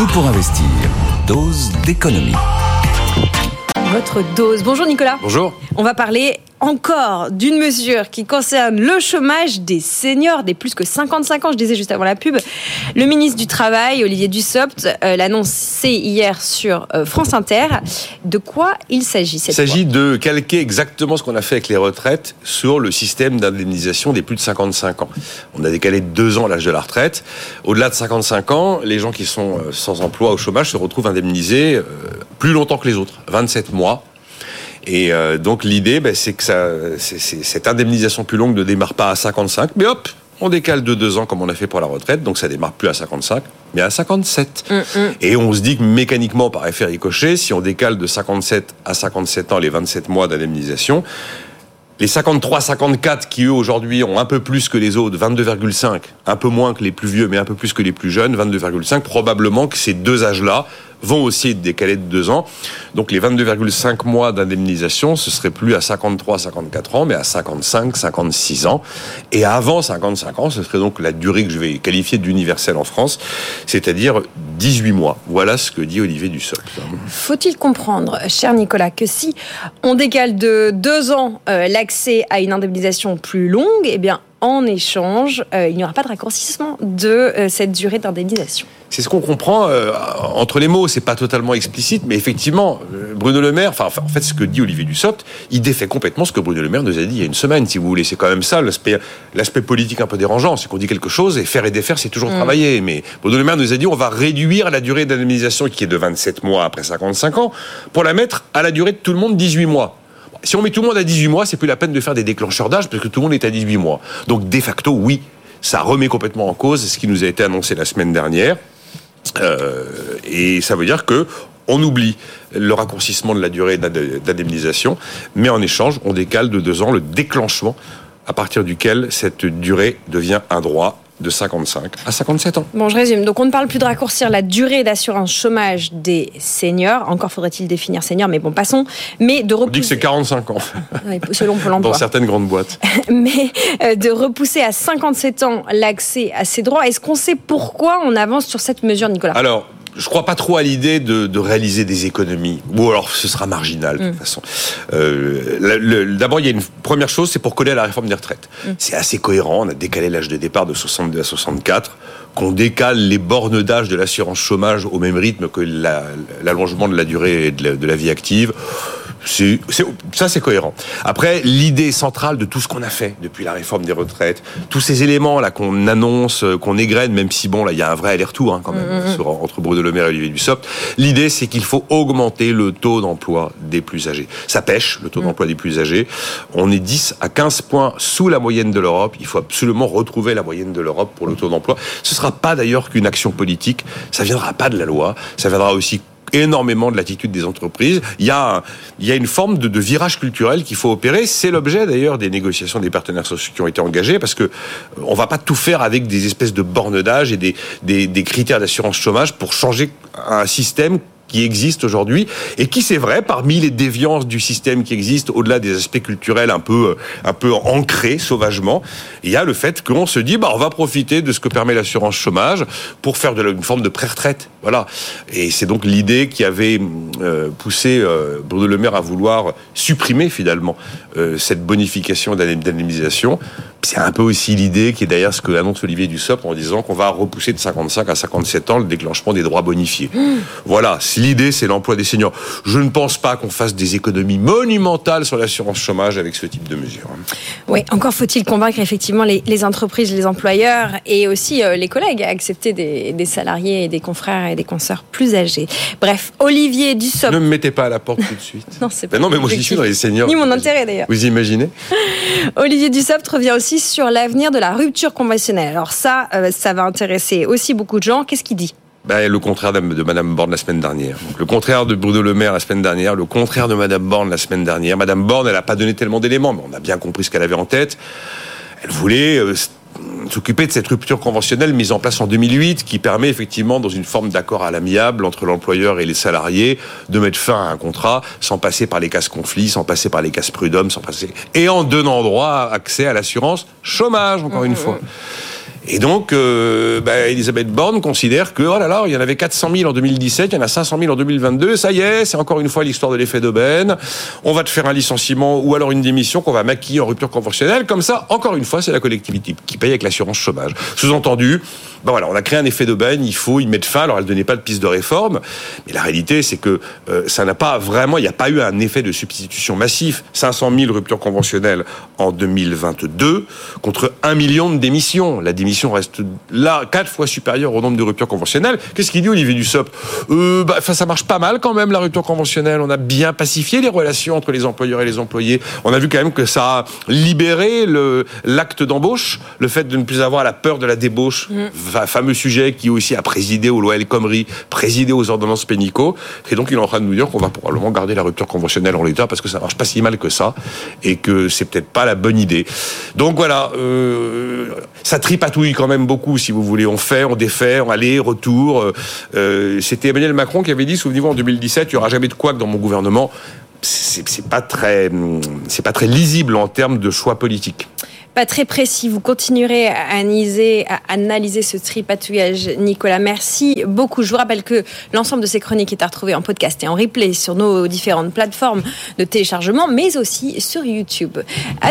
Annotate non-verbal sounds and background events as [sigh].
Tout pour investir. Dose d'économie. Votre dose. Bonjour Nicolas. Bonjour. On va parler encore d'une mesure qui concerne le chômage des seniors des plus que 55 ans, je disais juste avant la pub. Le ministre du Travail, Olivier Dussopt, euh, l'a annoncé hier sur euh, France Inter. De quoi il s'agit Il s'agit de calquer exactement ce qu'on a fait avec les retraites sur le système d'indemnisation des plus de 55 ans. On a décalé de deux ans l'âge de la retraite. Au-delà de 55 ans, les gens qui sont euh, sans emploi au chômage se retrouvent indemnisés euh, plus longtemps que les autres, 27 mois et euh, donc l'idée, ben, c'est que ça, cette indemnisation plus longue ne démarre pas à 55, mais hop, on décale de deux ans comme on a fait pour la retraite, donc ça démarre plus à 55, mais à 57. Mm, mm. Et on se dit que mécaniquement, par effet ricochet, si on décale de 57 à 57 ans les 27 mois d'indemnisation, les 53-54 qui eux aujourd'hui ont un peu plus que les autres, 22,5, un peu moins que les plus vieux, mais un peu plus que les plus jeunes, 22,5, probablement que ces deux âges-là vont aussi être décalés de deux ans. Donc les 22,5 mois d'indemnisation, ce serait plus à 53, 54 ans, mais à 55, 56 ans. Et avant 55 ans, ce serait donc la durée que je vais qualifier d'universelle en France, c'est-à-dire 18 mois. Voilà ce que dit Olivier Dussopt. Faut-il comprendre, cher Nicolas, que si on décale de deux ans euh, l'accès à une indemnisation plus longue, eh bien, en échange, euh, il n'y aura pas de raccourcissement de euh, cette durée d'indemnisation. C'est ce qu'on comprend euh, entre les mots. C'est pas totalement explicite, mais effectivement, euh, Bruno Le Maire, enfin, en fait, ce que dit Olivier Dussopt, il défait complètement ce que Bruno Le Maire nous a dit il y a une semaine, si vous voulez. C'est quand même ça l'aspect, l'aspect politique un peu dérangeant, c'est qu'on dit quelque chose et faire et défaire, c'est toujours travailler. Mais Bruno Le Maire nous a dit on va réduire la durée d'indemnisation qui est de 27 mois après 55 ans pour la mettre à la durée de tout le monde 18 mois. Si on met tout le monde à 18 mois, c'est plus la peine de faire des déclencheurs d'âge parce que tout le monde est à 18 mois. Donc de facto, oui, ça remet complètement en cause ce qui nous a été annoncé la semaine dernière. Euh, et ça veut dire que on oublie le raccourcissement de la durée d'indemnisation, mais en échange, on décale de deux ans le déclenchement à partir duquel cette durée devient un droit de 55 à 57 ans. Bon, je résume. Donc, on ne parle plus de raccourcir la durée d'assurance chômage des seniors. Encore faudrait-il définir senior, mais bon, passons. Mais de On dit que c'est repousser, 45 ans [laughs] selon Pôle dans certaines grandes boîtes. [laughs] mais euh, de repousser à 57 ans l'accès à ces droits. Est-ce qu'on sait pourquoi on avance sur cette mesure, Nicolas? Alors, je crois pas trop à l'idée de, de réaliser des économies. Ou alors, ce sera marginal, de toute façon. Euh, D'abord, il y a une première chose, c'est pour coller à la réforme des retraites. C'est assez cohérent. On a décalé l'âge de départ de 62 à 64, qu'on décale les bornes d'âge de l'assurance chômage au même rythme que la- l'allongement de la durée de la, de la vie active. Ça, c'est cohérent. Après, l'idée centrale de tout ce qu'on a fait depuis la réforme des retraites, tous ces éléments là qu'on annonce, euh, qu'on égrène, même si bon, là, il y a un vrai aller-retour hein, quand même sur- entre Bruno Le Maire et Olivier Dussopt. L'idée, c'est qu'il faut augmenter le taux d'emploi des plus âgés. Ça pêche, le taux d'emploi des plus âgés. On est 10 à 15 points sous la moyenne de l'Europe. Il faut absolument retrouver la moyenne de l'Europe pour le taux d'emploi. Ce sera pas d'ailleurs qu'une action politique. Ça viendra pas de la loi. Ça viendra aussi énormément de l'attitude des entreprises. Il y a, il y a une forme de, de virage culturel qu'il faut opérer. C'est l'objet d'ailleurs des négociations des partenaires sociaux qui ont été engagés parce que euh, on va pas tout faire avec des espèces de bornes d'âge et des, des, des critères d'assurance chômage pour changer un système qui existe aujourd'hui et qui c'est vrai parmi les déviances du système qui existe au-delà des aspects culturels un peu euh, un peu ancrés sauvagement il y a le fait qu'on se dit bah on va profiter de ce que permet l'assurance chômage pour faire de la- une forme de pré-retraite voilà et c'est donc l'idée qui avait euh, poussé euh, Bruno Le Maire à vouloir supprimer finalement euh, cette bonification d'indemn- d'indemnisation c'est un peu aussi l'idée qui est derrière ce que annonce Olivier Dussopt en disant qu'on va repousser de 55 à 57 ans le déclenchement des droits bonifiés. Voilà, si l'idée c'est l'emploi des seniors. Je ne pense pas qu'on fasse des économies monumentales sur l'assurance chômage avec ce type de mesure. Oui, encore faut-il convaincre effectivement les, les entreprises, les employeurs et aussi euh, les collègues à accepter des, des salariés et des confrères et des consoeurs plus âgés. Bref, Olivier Dussopt. Ne me mettez pas à la porte tout de suite. [laughs] Non, c'est pas Ben non, mais moi j'y l'objectif. suis dans les seniors. Ni mon intérêt d'ailleurs. Vous imaginez [laughs] Olivier Dussopt revient aussi sur l'avenir de la rupture conventionnelle. Alors ça, euh, ça va intéresser aussi beaucoup de gens. Qu'est-ce qu'il dit? Ben, le contraire de, Madame Borne la semaine dernière. le contraire de Bruno Le Maire la semaine dernière, le contraire de Madame Borne la semaine dernière. Madame Borne, elle n'a pas donné tellement d'éléments, mais on a bien compris ce qu'elle avait en tête. Elle voulait euh, s'occuper de cette rupture conventionnelle mise en place en 2008 qui permet effectivement dans une forme d'accord à l'amiable entre l'employeur et les salariés de mettre fin à un contrat sans passer par les cases conflits, sans passer par les cases prud'hommes, sans passer et en donnant droit accès à l'assurance chômage encore une mmh, fois. Et donc, euh, bah, Elisabeth Borne considère que, oh là là, il y en avait 400 000 en 2017, il y en a 500 000 en 2022, ça y est, c'est encore une fois l'histoire de l'effet d'aubaine, on va te faire un licenciement ou alors une démission qu'on va maquiller en rupture conventionnelle, comme ça, encore une fois, c'est la collectivité qui paye avec l'assurance chômage. Sous-entendu, ben voilà, on a créé un effet d'aubaine, il faut y mettre fin, alors elle ne donnait pas de piste de réforme, mais la réalité, c'est que euh, ça n'a pas vraiment, il n'y a pas eu un effet de substitution massif, 500 000 ruptures conventionnelles en 2022, contre 1 million de démissions. La démission reste là quatre fois supérieure au nombre de ruptures conventionnelles. Qu'est-ce qu'il dit Olivier Dussopt? Euh, bah, Ça marche pas mal quand même la rupture conventionnelle. On a bien pacifié les relations entre les employeurs et les employés. On a vu quand même que ça a libéré l'acte d'embauche, le fait de ne plus avoir la peur de la débauche, mm. Fameux sujet qui aussi a présidé aux lois El Khomri, présidé aux ordonnances pénicaux. Et donc il est en train de nous dire qu'on va probablement garder la rupture conventionnelle en l'état parce que ça marche pas si mal que ça et que c'est peut-être pas la bonne idée. Donc voilà, euh, ça tripatouille quand même beaucoup, si vous voulez. On fait, on défait, on aller, retour. Euh, euh, c'était Emmanuel Macron qui avait dit, souvenez-vous, en 2017, il n'y aura jamais de quoi que dans mon gouvernement. C'est pas très, c'est pas très lisible en termes de choix politiques pas très précis. Vous continuerez à analyser, à analyser ce tripatouillage, Nicolas. Merci beaucoup. Je vous rappelle que l'ensemble de ces chroniques est à retrouver en podcast et en replay sur nos différentes plateformes de téléchargement, mais aussi sur YouTube.